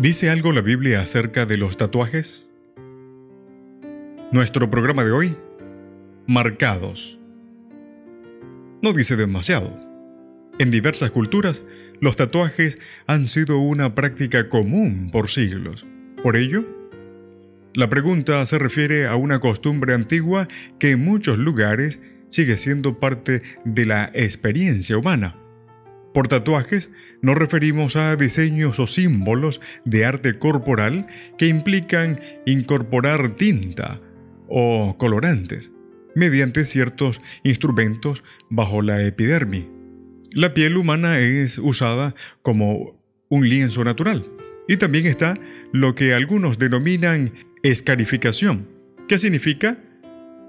¿Dice algo la Biblia acerca de los tatuajes? Nuestro programa de hoy, marcados. No dice demasiado. En diversas culturas, los tatuajes han sido una práctica común por siglos. Por ello, la pregunta se refiere a una costumbre antigua que en muchos lugares sigue siendo parte de la experiencia humana. Por tatuajes nos referimos a diseños o símbolos de arte corporal que implican incorporar tinta o colorantes mediante ciertos instrumentos bajo la epidermis. La piel humana es usada como un lienzo natural y también está lo que algunos denominan escarificación, que significa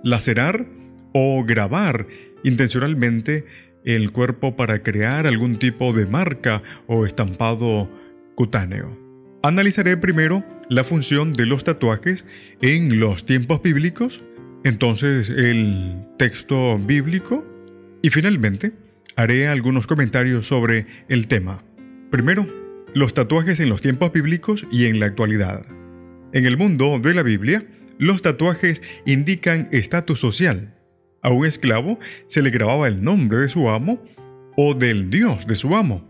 lacerar o grabar intencionalmente el cuerpo para crear algún tipo de marca o estampado cutáneo. Analizaré primero la función de los tatuajes en los tiempos bíblicos, entonces el texto bíblico y finalmente haré algunos comentarios sobre el tema. Primero, los tatuajes en los tiempos bíblicos y en la actualidad. En el mundo de la Biblia, los tatuajes indican estatus social. A un esclavo se le grababa el nombre de su amo o del dios de su amo.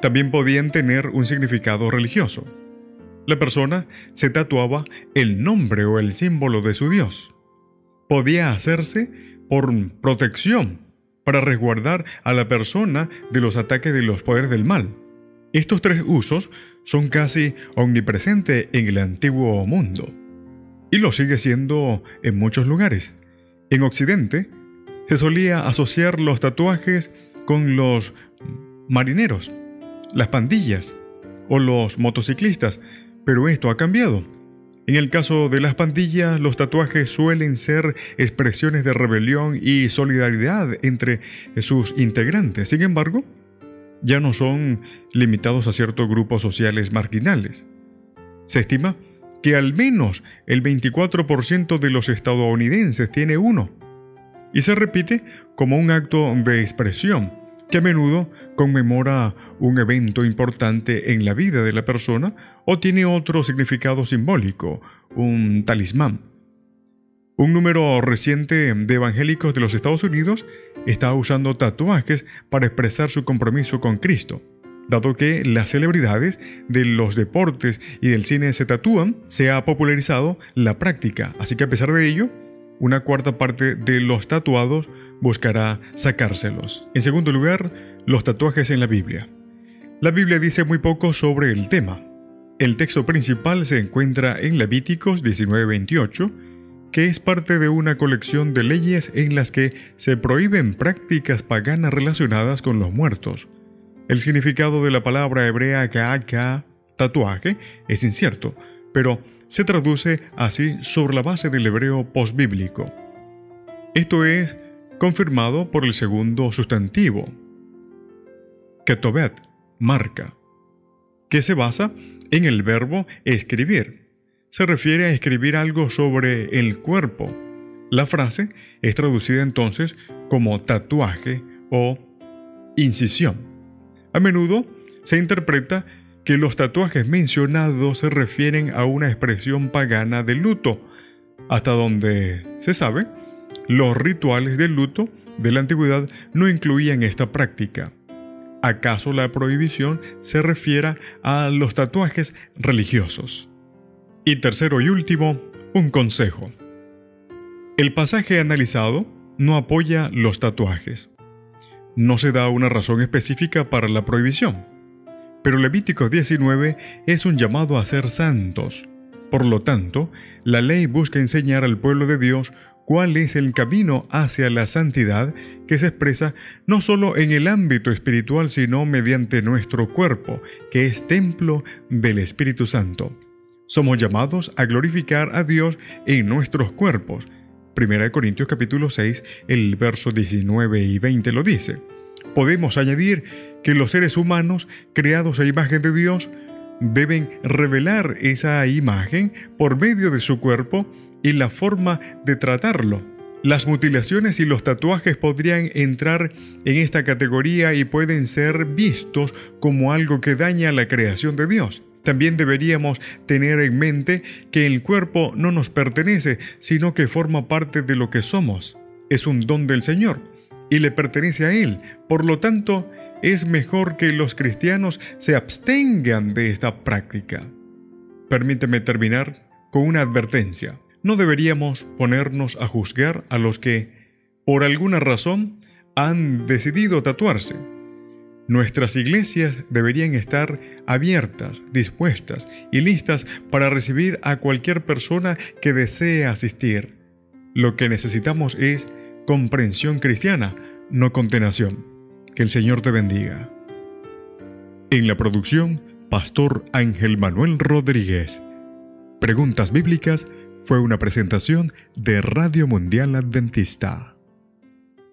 También podían tener un significado religioso. La persona se tatuaba el nombre o el símbolo de su dios. Podía hacerse por protección, para resguardar a la persona de los ataques de los poderes del mal. Estos tres usos son casi omnipresentes en el antiguo mundo y lo sigue siendo en muchos lugares. En Occidente se solía asociar los tatuajes con los marineros, las pandillas o los motociclistas, pero esto ha cambiado. En el caso de las pandillas, los tatuajes suelen ser expresiones de rebelión y solidaridad entre sus integrantes. Sin embargo, ya no son limitados a ciertos grupos sociales marginales. Se estima que al menos el 24% de los estadounidenses tiene uno, y se repite como un acto de expresión que a menudo conmemora un evento importante en la vida de la persona o tiene otro significado simbólico, un talismán. Un número reciente de evangélicos de los Estados Unidos está usando tatuajes para expresar su compromiso con Cristo. Dado que las celebridades de los deportes y del cine se tatúan, se ha popularizado la práctica, así que a pesar de ello, una cuarta parte de los tatuados buscará sacárselos. En segundo lugar, los tatuajes en la Biblia. La Biblia dice muy poco sobre el tema. El texto principal se encuentra en Levíticos 19:28 que es parte de una colección de leyes en las que se prohíben prácticas paganas relacionadas con los muertos. El significado de la palabra hebrea ka'aka, tatuaje, es incierto, pero se traduce así sobre la base del hebreo postbíblico. Esto es confirmado por el segundo sustantivo, ketobet, marca, que se basa en el verbo escribir se refiere a escribir algo sobre el cuerpo. La frase es traducida entonces como tatuaje o incisión. A menudo se interpreta que los tatuajes mencionados se refieren a una expresión pagana de luto. Hasta donde se sabe, los rituales de luto de la antigüedad no incluían esta práctica. ¿Acaso la prohibición se refiera a los tatuajes religiosos? Y tercero y último, un consejo. El pasaje analizado no apoya los tatuajes. No se da una razón específica para la prohibición. Pero Levítico 19 es un llamado a ser santos. Por lo tanto, la ley busca enseñar al pueblo de Dios cuál es el camino hacia la santidad que se expresa no solo en el ámbito espiritual, sino mediante nuestro cuerpo, que es templo del Espíritu Santo. Somos llamados a glorificar a Dios en nuestros cuerpos. 1 Corintios capítulo 6, el verso 19 y 20 lo dice. Podemos añadir que los seres humanos, creados a imagen de Dios, deben revelar esa imagen por medio de su cuerpo y la forma de tratarlo. Las mutilaciones y los tatuajes podrían entrar en esta categoría y pueden ser vistos como algo que daña la creación de Dios. También deberíamos tener en mente que el cuerpo no nos pertenece, sino que forma parte de lo que somos. Es un don del Señor y le pertenece a Él. Por lo tanto, es mejor que los cristianos se abstengan de esta práctica. Permíteme terminar con una advertencia. No deberíamos ponernos a juzgar a los que, por alguna razón, han decidido tatuarse. Nuestras iglesias deberían estar abiertas, dispuestas y listas para recibir a cualquier persona que desee asistir. Lo que necesitamos es comprensión cristiana, no condenación. Que el Señor te bendiga. En la producción, Pastor Ángel Manuel Rodríguez. Preguntas bíblicas fue una presentación de Radio Mundial Adventista.